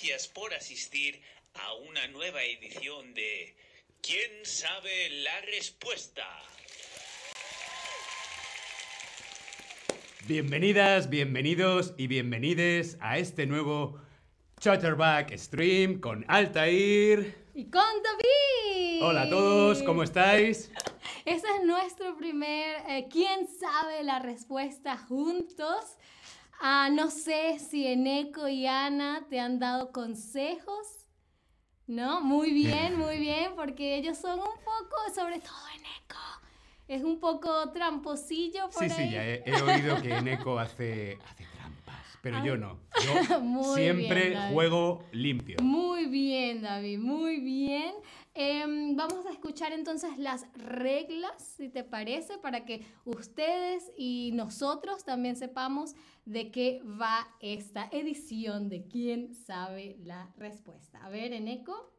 gracias por asistir a una nueva edición de ¿Quién sabe la respuesta? Bienvenidas, bienvenidos y bienvenides a este nuevo Chatterback Stream con Altair. Y con David. Hola a todos, ¿cómo estáis? Este es nuestro primer eh, ¿Quién sabe la respuesta juntos? Ah, no sé si Eneco y Ana te han dado consejos. ¿No? Muy bien, muy bien, porque ellos son un poco, sobre todo Eneco, es un poco tramposillo por Sí, sí, ahí. ya he, he oído que Eneco hace, hace pero yo no. Yo Muy siempre bien, juego limpio. Muy bien, David, muy bien. Em, vamos a escuchar entonces las reglas, si te parece, para que ustedes y nosotros también sepamos de qué va esta edición de quién sabe la respuesta. A ver, Eneco.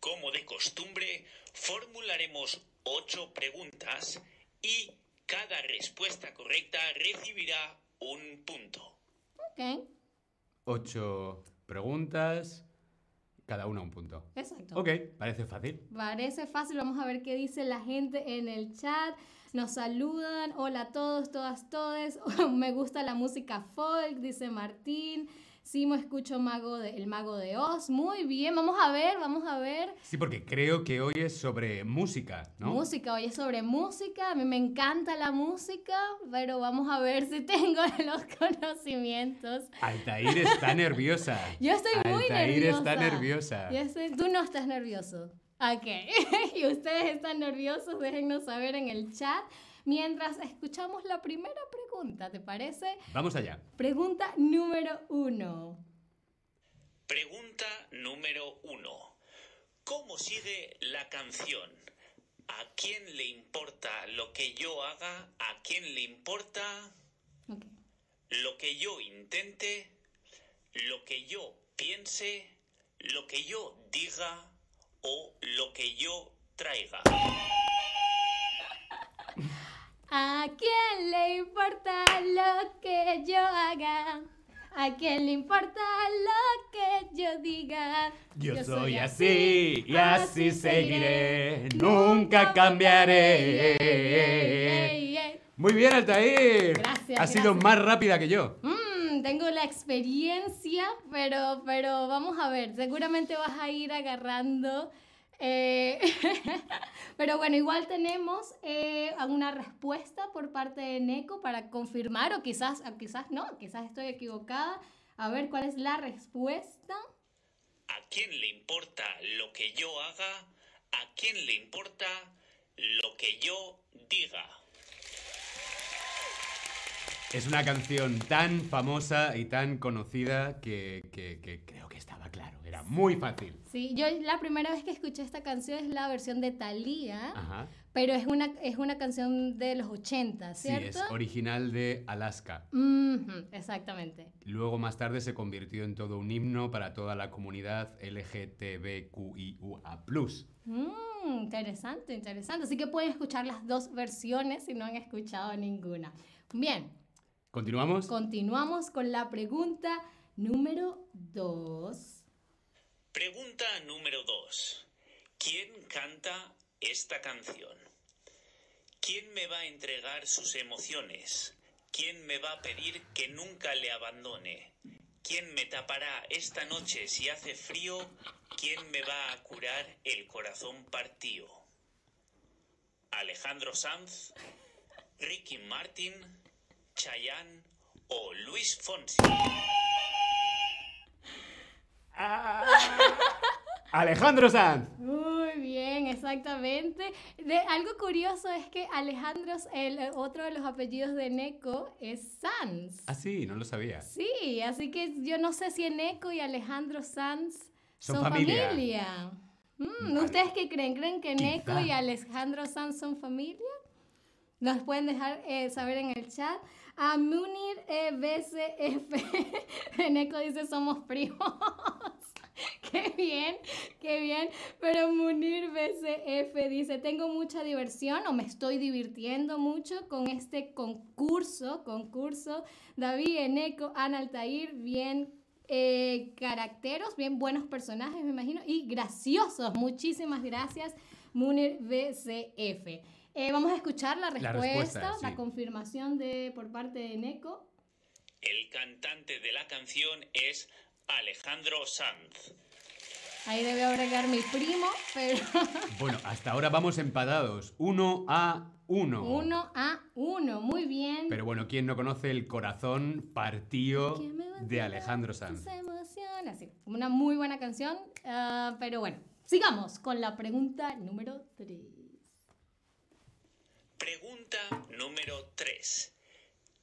Como de costumbre, formularemos ocho preguntas y cada respuesta correcta recibirá un punto. Ok, Ocho preguntas, cada una un punto. exacto. Ok, parece fácil. Parece fácil, vamos a ver qué dice la gente en el chat. Nos saludan, hola a todos, todas, todes. Me gusta la música folk, dice Martín. Simo escucho mago de, el mago de Oz. Muy bien, vamos a ver, vamos a ver. Sí, porque creo que hoy es sobre música, ¿no? Música, hoy es sobre música. A mí me encanta la música, pero vamos a ver si tengo los conocimientos. Altair está nerviosa. Yo estoy muy Altair nerviosa. está nerviosa. Yo estoy- tú no estás nervioso. Ok. y ustedes están nerviosos, déjennos saber en el chat. Mientras escuchamos la primera pregunta, ¿te parece? Vamos allá. Pregunta número uno. Pregunta número uno. ¿Cómo sigue la canción? ¿A quién le importa lo que yo haga? ¿A quién le importa Ok. lo que yo intente? ¿Lo que yo piense? ¿Lo que yo diga? ¿O lo que yo traiga? ¿A quién le importa lo que yo haga? ¿A quién le importa lo que yo diga? Yo, soy así y así seguiré. Nunca cambiaré. Ey, ey. Muy bien, Altair. Gracias, Has sido más rápida que yo. Mm, tengo la experiencia, pero, pero vamos a ver, seguramente vas a ir agarrando. Eh, pero bueno, igual tenemos eh, una respuesta por parte de Neko para confirmar, o quizás, o quizás no, quizás estoy equivocada. A ver cuál es la respuesta. ¿A quién le importa lo que yo haga? ¿A quién le importa lo que yo diga? Es una canción tan famosa y tan conocida que, que- que creo. Era muy fácil. Sí, yo la primera vez que escuché esta canción es la versión de Thalía, Ajá. pero es una, es una canción de los 80, Sí, ¿cierto? es original de Alaska. Ujú, exactamente. Luego más tarde se convirtió en todo un himno para toda la comunidad LGTBQIUA+. Mm, interesante, interesante. Así que pueden escuchar las dos versiones si no han escuchado ninguna. Bien, ¿Continuamos? continuamos con la pregunta número 2. Pregunta número 2. ¿Quién canta esta canción? ¿Quién me va a entregar sus emociones? ¿Quién me va a pedir que nunca le abandone? ¿Quién me tapará esta noche si hace frío? ¿Quién me va a curar el corazón partido? ¿Alejandro Sanz? ¿Ricky Martin? ¿Chayanne? ¿O Luis Fonsi? Alejandro Sanz. Muy bien, exactamente. De, algo curioso es que Alejandro, el eh, otro de los apellidos de Neko es Sanz. Ah, sí, no lo sabía. Sí, así que yo no sé si Eneco y Alejandro Sanz Son son, familia. familia. Mm, Vale. ¿Ustedes qué creen? ¿Creen que Eneco Quizá. y Alejandro Sanz son familia? Nos pueden dejar eh, saber en el chat. A Munir eh, BCF, Eneco dice somos primos. qué bien, qué bien. Pero Munir BCF dice, tengo mucha diversión o me estoy divirtiendo mucho con este concurso, concurso. David, Eneco, Ana Altair, bien eh, caracteros, bien buenos personajes, me imagino, y graciosos. Muchísimas gracias, Munir BCF. Eh, vamos a escuchar la La respuesta, la confirmación de, por parte de Neko. El cantante de la canción es Alejandro Sanz. Ahí debe agregar mi primo, pero Bueno, hasta ahora vamos empatados. Uno a uno. uno a uno. Muy bien. Pero bueno, ¿quién no conoce el corazón partido ¿Quién me va a de Alejandro Sanz? emociones? Sí, una muy buena canción. ah, pero bueno, sigamos con la pregunta número 3. Pregunta número 3.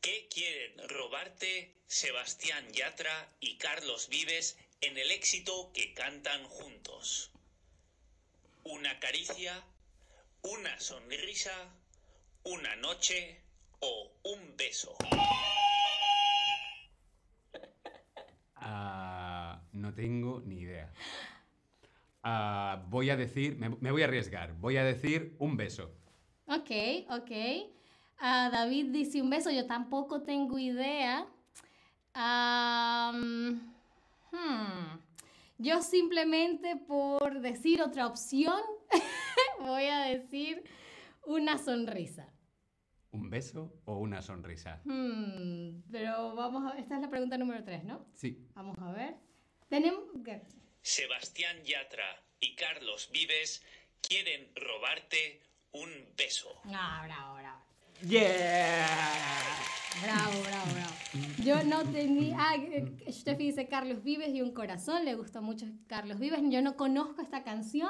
¿Qué quieren robarte Sebastián Yatra y Carlos Vives en el éxito que cantan juntos? ¿Una caricia? ¿Una sonrisa? ¿Una noche? ¿O un beso? Ah, no tengo ni idea. Ah, voy a decir, me, me voy a arriesgar, voy a decir un beso. Ok, ok. Ah, David dice un beso, yo tampoco tengo idea. Am, hmm, Yo simplemente por decir otra opción, voy a decir una sonrisa. ¿Un beso o una sonrisa? Hmm, pero vamos a... Esta es la pregunta número 3, ¿no? Sí. Vamos a ver. Tenemos... Sebastián Yatra y Carlos Vives quieren robarte un beso. Ah, bravo, bravo. ¡Yeah! Bravo, bravo, bravo. Yo no tenía. Ah, eh, Steffi dice Carlos Vives y un corazón. Le gusta mucho Carlos Vives. Yo no conozco esta canción,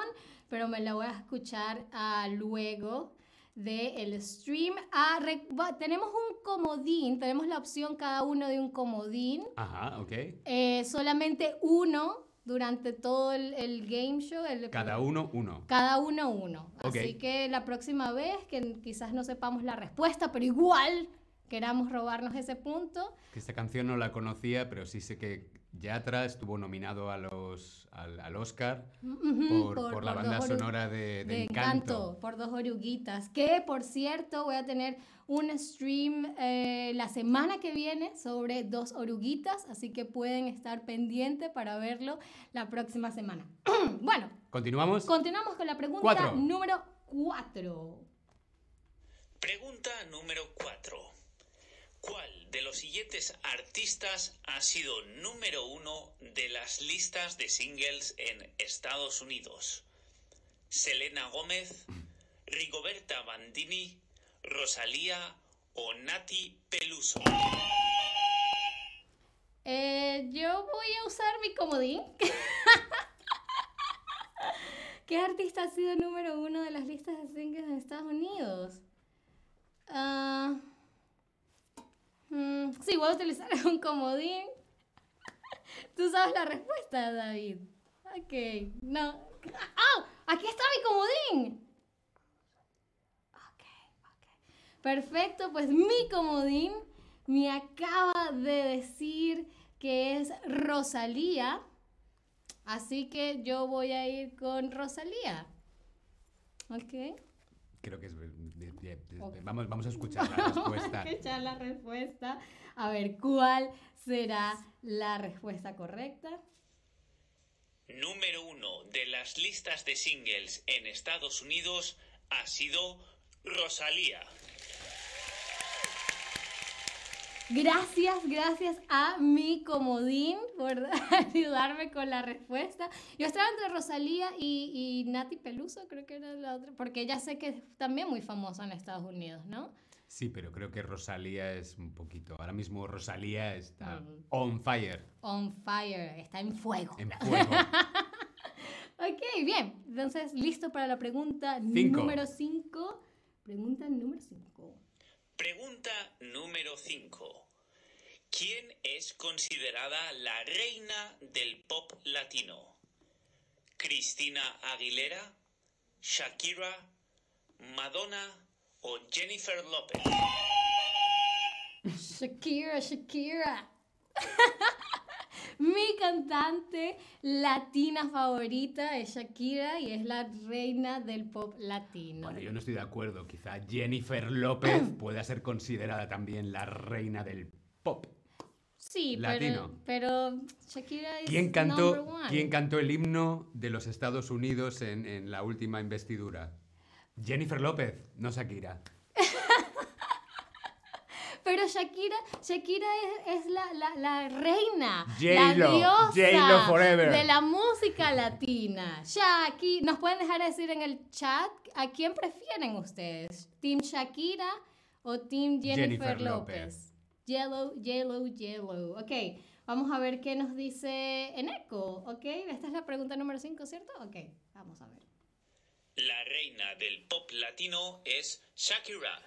pero me la voy a escuchar ah, luego del stream. Ah, re- va- tenemos un comodín. Tenemos la opción cada uno de un comodín. Ajá, ok. Eh, solamente uno durante todo el, el game show. el- Cada uno, uno. cada uno uno. Ok. Así que la próxima vez, que quizás no sepamos la respuesta, pero igual queramos robarnos ese punto, Que esta canción no la conocía, pero sí sé que Yatra estuvo nominado a los, al, al Oscar por, por la por banda sonora de, de de Encanto. encanto, por dos oruguitas. Que por cierto, voy a tener un stream eh, la semana que viene sobre dos oruguitas, así que pueden estar pendientes para verlo la próxima semana. bueno, ¿Continuamos? continuamos con la pregunta Cuatro. número 4. Pregunta número 4. ¿Cuál de los siguientes artistas ha sido número uno de las listas de singles en Estados Unidos? ¿Selena Gómez, Rigoberta Bandini, Rosalía o Nati Peluso? Eh, yo voy a usar mi comodín. ¿Qué artista ha sido número uno de las listas de singles en Estados Unidos? Sí, voy a utilizar un comodín. Tú sabes la respuesta, David. Ok, no. ¡Ah! ¡Aquí está mi comodín! Ok, ok. Perfecto, pues mi comodín me acaba de decir que es Rosalía. Así que yo voy a ir con Rosalía. Ok. Creo que es... Vamos, vamos a escuchar la respuesta. Vamos a escuchar la respuesta. A ver, ¿cuál será la respuesta correcta? Número uno de las listas de singles en Estados Unidos ha sido Rosalía. Gracias, gracias a mi comodín por ayudarme con la respuesta. Yo estaba entre Rosalía y, y Nati Peluso, creo que era la otra, porque ya sé que es también muy famosa en Estados Unidos, ¿no? Sí, pero creo que Rosalía es un poquito... Ahora mismo Rosalía está Mm. on fire, On fire, está en fuego. en fuego. Ok, bien. Entonces, listo para la pregunta Cinco. número 5. Pregunta número 5. Pregunta número 5. ¿Quién es considerada la reina del pop latino? ¿Cristina Aguilera? ¿Shakira? ¿Madonna? ¿O Jennifer López? Shakira, Shakira. Mi cantante latina favorita es Shakira y es la reina del pop latino. Bueno, yo no estoy de acuerdo. Quizá Jennifer López pueda ser considerada también la reina del pop. Sí, Latino. pero, pero Shakira es ¿Quién number cantó, one. ¿Quién cantó el himno de los Estados Unidos en, en la última investidura? Jennifer López, no Shakira. Pero Shakira, Shakira es, es la, la, la reina, la diosa de la música latina. Shaki, nos pueden dejar decir en el chat a quién prefieren ustedes, Team Shakira o Team Jennifer, Jennifer López. López. Yellow, yellow, yellow. Ok, vamos a ver qué nos dice Eneco. Ok, esta es la pregunta número 5, ¿cierto? Ok, vamos a ver. La reina del pop latino es Shakira.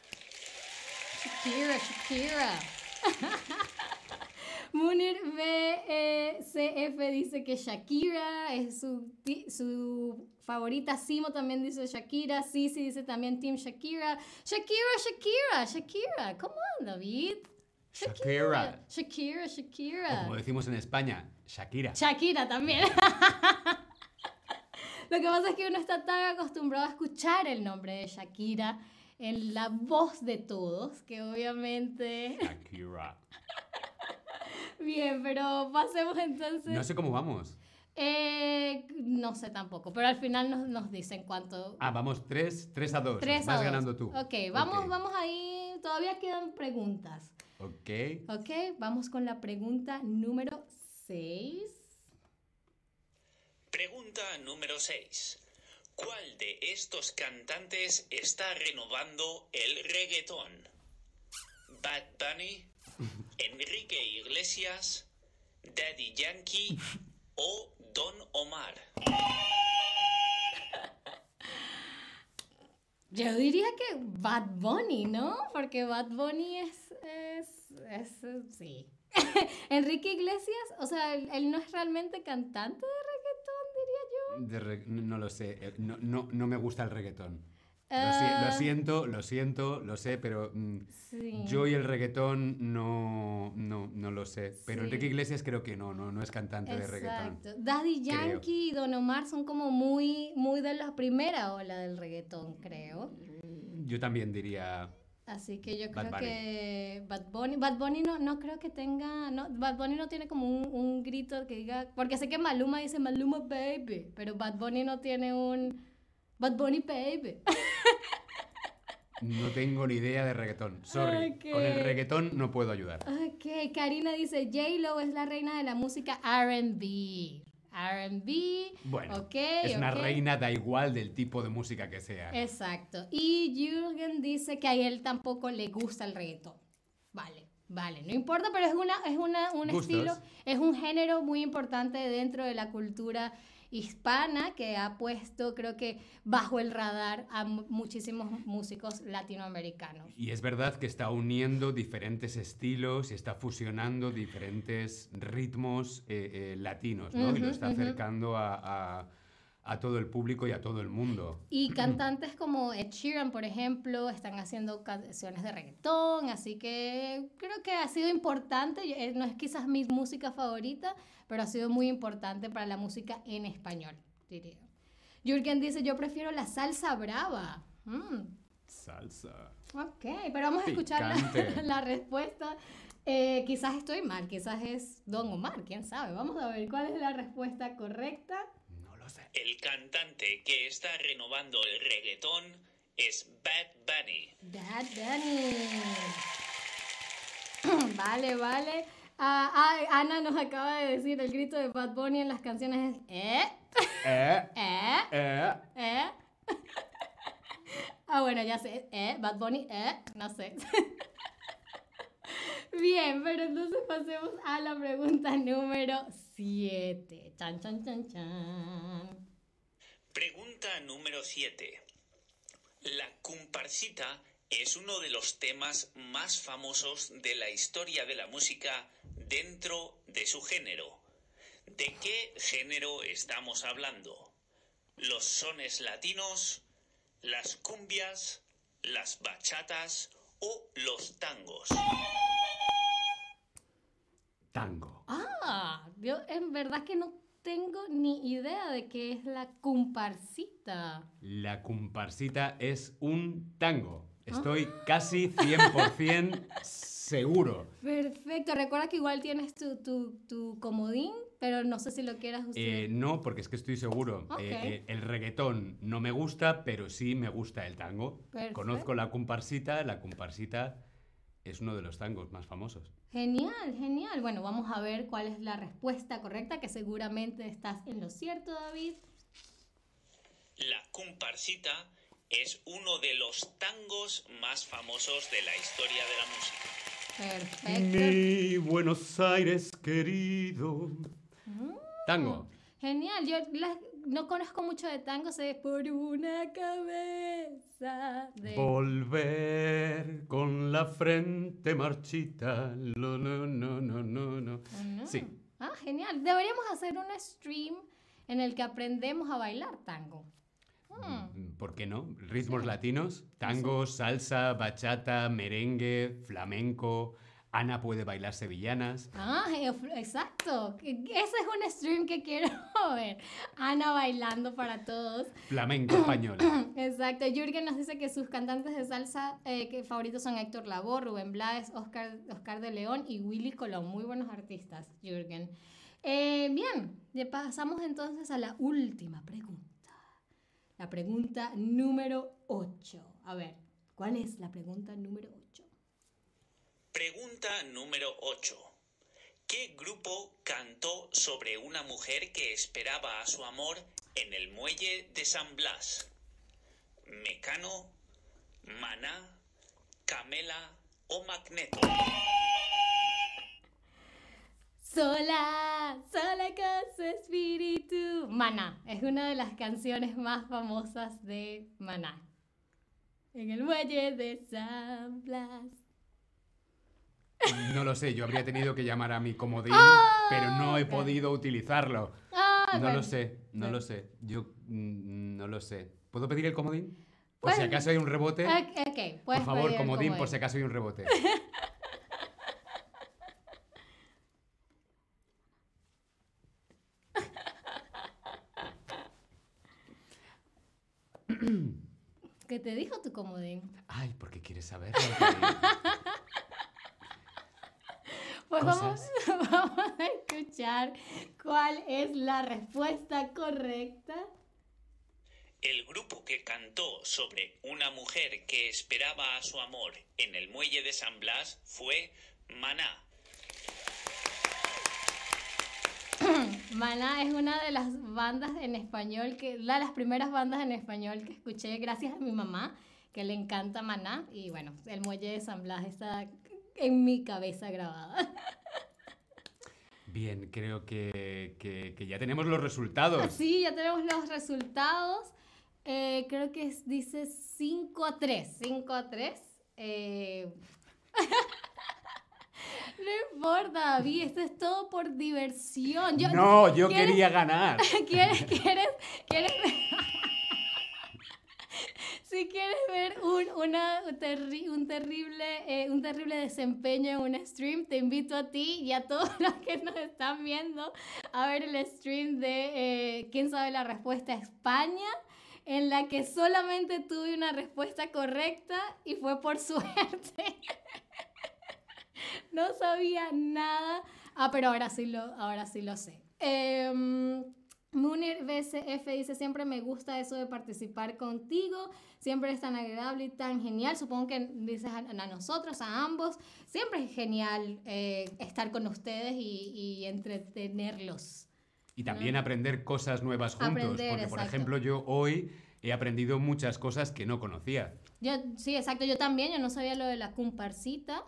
Shakira, Shakira. Munir BCF dice que Shakira es su, favorita. Simo también dice Shakira. Sisi dice también Team Shakira. Shakira, Shakira, Shakira. Come on, David. Shakira. Shakira, O Shakira. como decimos en España, Shakira. Shakira también. Lo que pasa es que uno está tan acostumbrado a escuchar el nombre de Shakira en la voz de todos, que obviamente... Shakira. Bien, pero pasemos entonces... No sé cómo vamos. Eh, no sé tampoco, pero al final nos, nos dicen cuánto... Ah, vamos 3, 3 a 2. 3 a Vas ganando tú. Ok, vamos, Ok. vamos ahí. Todavía quedan preguntas. Ok. Ok, vamos con la pregunta número 6. Pregunta número 6. ¿Cuál de estos cantantes está renovando el reggaetón? Bad Bunny, Enrique Iglesias, Daddy Yankee o Don Omar. Yo diría que Bad Bunny, ¿no? Porque Bad Bunny es, es, es, sí. Enrique Iglesias, o sea, él, no es realmente cantante de reggaetón, diría yo. No lo sé. eh, No, no, no me gusta el reggaetón. Lo, si- lo Ah. siento, lo siento, lo sé, pero mm, Sí. yo y el reggaetón no, no, no lo sé. Pero Sí. Enrique Iglesias creo que no, no, no es cantante de reggaetón. Daddy Creo. Yankee y Don Omar son como muy, muy de la primera ola del reggaetón, creo. Yo también diría. Así que yo Bad creo Bunny. que Bad Bunny, Bad Bunny no, no creo que tenga, no, Bad Bunny no tiene como un, un grito que diga, porque sé que Maluma dice Maluma baby, pero Bad Bunny no tiene un Bad Bunny baby. No tengo ni idea de reggaetón. Sorry. Con el reggaetón no puedo ayudar. ok, Karina dice J-Lo es la reina de la música R&B. R&B, Bueno, ok, es una reina, da igual del tipo de música que sea. Exacto. Y Jürgen dice que a él tampoco le gusta el reggaetón. Vale, vale, no importa, pero es, una, es una, un Gustos. estilo, es un género muy importante dentro de la cultura hispana que ha puesto, creo que, bajo el radar a mu- muchísimos músicos latinoamericanos. Y es verdad que está uniendo diferentes estilos y está fusionando diferentes ritmos eh, eh, latinos, ¿no? y lo está acercando a, a- a todo el público y a todo el mundo. Y cantantes como Ed Sheeran, por ejemplo, están haciendo canciones de reggaetón, así que creo que ha sido importante, eh, no es quizás mi música favorita, pero ha sido muy importante para la música en español, diría. Jürgen dice, yo prefiero la salsa brava. Mm, Salsa. ok, pero vamos a escuchar la, respuesta. Eh, quizás estoy mal, quizás es Don Omar, quién sabe. Vamos a ver cuál es la respuesta correcta. No lo sé. El cantante que está renovando el reggaetón es Bad Bunny. Bad Bunny. vale, vale. Ah, ah, Ana nos acaba de decir el grito de Bad Bunny en las canciones es ¿Eh? Eh, ¿Eh? eh. ¿Eh? ah, bueno, ya sé. ¿Eh? Bad Bunny, ¿eh? No sé. Bien, pero entonces pasemos a la pregunta número 7. Chan, chan, chan, chan. Pregunta número 7. La comparsita es uno de los temas más famosos de la historia de la música dentro de su género. ¿De qué género estamos hablando? ¿Los sones latinos? ¿Las cumbias? ¿Las bachatas? ¿O los tangos? Tango. Ah, yo en verdad que no tengo ni idea de qué es la comparsita. La comparsita es un tango. Estoy Ah. casi 100% seguro. Perfecto. Recuerda que igual tienes tu, tu, tu comodín, pero no sé si lo quieras usar. Eh, no, porque es que estoy seguro. Eh, eh, el reggaetón no me gusta, pero sí me gusta el tango. Perfecto. Conozco la comparsita, la comparsita es uno de los tangos más famosos. Genial, genial. Bueno, vamos a ver cuál es la respuesta correcta, que seguramente estás en lo cierto, David. La comparsita es uno de los tangos más famosos de la historia de la música. Perfecto. Mi Buenos Aires querido. Tango. Genial. Yo la- no conozco mucho de tango, sé por una cabeza de... Volver con la frente marchita. Lo, no, no, no, no, no. Ah, no. Sí. Ah, genial. Deberíamos hacer un stream en el que aprendemos a bailar tango. Mm. ¿Por qué no? Ritmos latinos, tango, salsa, bachata, merengue, flamenco. Ana puede bailar sevillanas. Ah, eh, exacto. Ese es un stream que quiero ver. Ana bailando para todos. Flamenco español. Exacto. Jürgen nos dice que sus cantantes de salsa eh, que favoritos son Héctor Lavoe, Rubén Blades, Oscar, Oscar de León y Willy Colón. Muy buenos artistas, Jürgen. Eh, bien, ya pasamos entonces a la última pregunta. La pregunta número 8. A ver, ¿cuál es la pregunta número 8? Pregunta número 8. ¿Qué grupo cantó sobre una mujer que esperaba a su amor en el muelle de San Blas? ¿Mecano, Maná, Camela o Magneto? Sola, sola con su espíritu. Maná, es una de las canciones más famosas de Maná. En el muelle de San Blas. No lo sé, yo habría tenido que llamar a mi comodín, Ah, pero no he podido utilizarlo. Ah, No bueno. lo sé, no lo sé. Yo mm, no lo sé. ¿Puedo pedir el comodín? Por Pues- si acaso hay un rebote. Ok, ok, puedes Por favor, el comodín, por si acaso hay un rebote. ¿Qué te dijo tu comodín? Ay, ¿por qué quieres saber? Pues vamos, a escuchar cuál es la respuesta correcta. El grupo que cantó sobre una mujer que esperaba a su amor en el muelle de San Blas fue Maná. Maná es una de las bandas en español, que una de las primeras bandas en español que escuché gracias a mi mamá, que le encanta Maná. Y bueno, el muelle de San Blas está en mi cabeza grabada. Bien, creo que, que- que ya tenemos los resultados. Sí, ya tenemos los resultados. Eh, creo que es- dice 5 a 3. 5 a 3. Eh, no importa, David, esto es todo por diversión. Yo- no, yo ¿quieres- quería ganar. ¿Quieres, quieres, quieres Si quieres ver un, terri- un, terrible, eh, un terrible desempeño en un stream, te invito a ti y a todos los que nos están viendo a ver el stream de eh, ¿Quién sabe la respuesta? España, en la que solamente tuve una respuesta correcta y fue por suerte. no sabía nada. Ah, pero ahora sí lo, ahora sí lo sé. Em, Munir BCF dice, siempre me gusta eso de participar contigo, siempre es tan agradable y tan genial. Supongo que dices a, a nosotros, a ambos, siempre es genial eh, estar con ustedes y, y entretenerlos. Y también aprender cosas nuevas juntos. Aprender, porque, por exacto. ejemplo, yo hoy he aprendido muchas cosas que no conocía. Yo, sí, exacto, yo también, yo no sabía lo de la comparsita.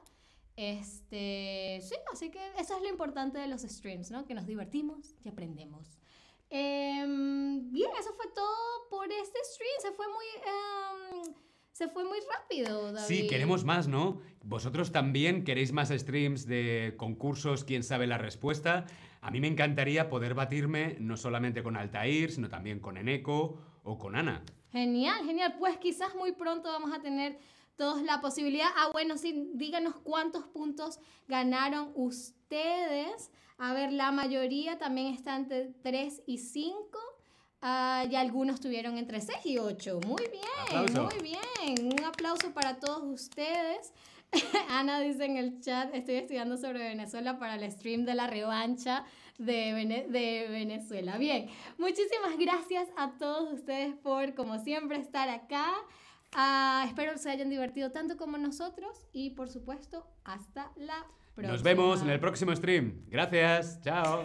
Este, sí, así que eso es lo importante de los streams, ¿no? Que nos divertimos y aprendemos. Em, bien, eso fue todo por este stream. Se fue muy, em, se fue muy rápido, David. Sí, queremos más, ¿no? Vosotros también queréis más streams de concursos, quién sabe la respuesta. A mí me encantaría poder batirme no solamente con Altair, sino también con Eneco o con Ana. Genial, genial. Pues quizás muy pronto vamos a tener todos la posibilidad. Ah, bueno, sí, díganos cuántos puntos ganaron ustedes. A ver, la mayoría también está entre 3 y 5. Ah, y algunos tuvieron entre 6 y 8. Muy bien, Aplauso. muy bien. Un aplauso para todos ustedes. Ana dice en el chat, estoy estudiando sobre Venezuela para el stream de la revancha de, Vene- de Venezuela. Bien, muchísimas gracias a todos ustedes por, como siempre, estar acá. Ah, espero se hayan divertido tanto como nosotros y, por supuesto, hasta la próxima. Nos vemos en el próximo stream. Gracias. Chao.